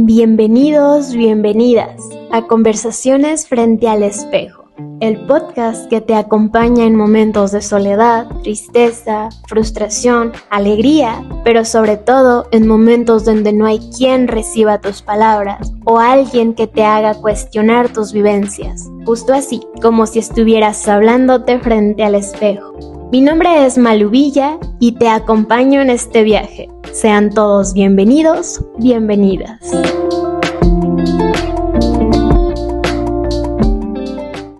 Bienvenidos, bienvenidas a Conversaciones frente al espejo, el podcast que te acompaña en momentos de soledad, tristeza, frustración, alegría, pero sobre todo en momentos donde no hay quien reciba tus palabras o alguien que te haga cuestionar tus vivencias, justo así como si estuvieras hablándote frente al espejo. Mi nombre es Maluvilla y te acompaño en este viaje. Sean todos bienvenidos, bienvenidas.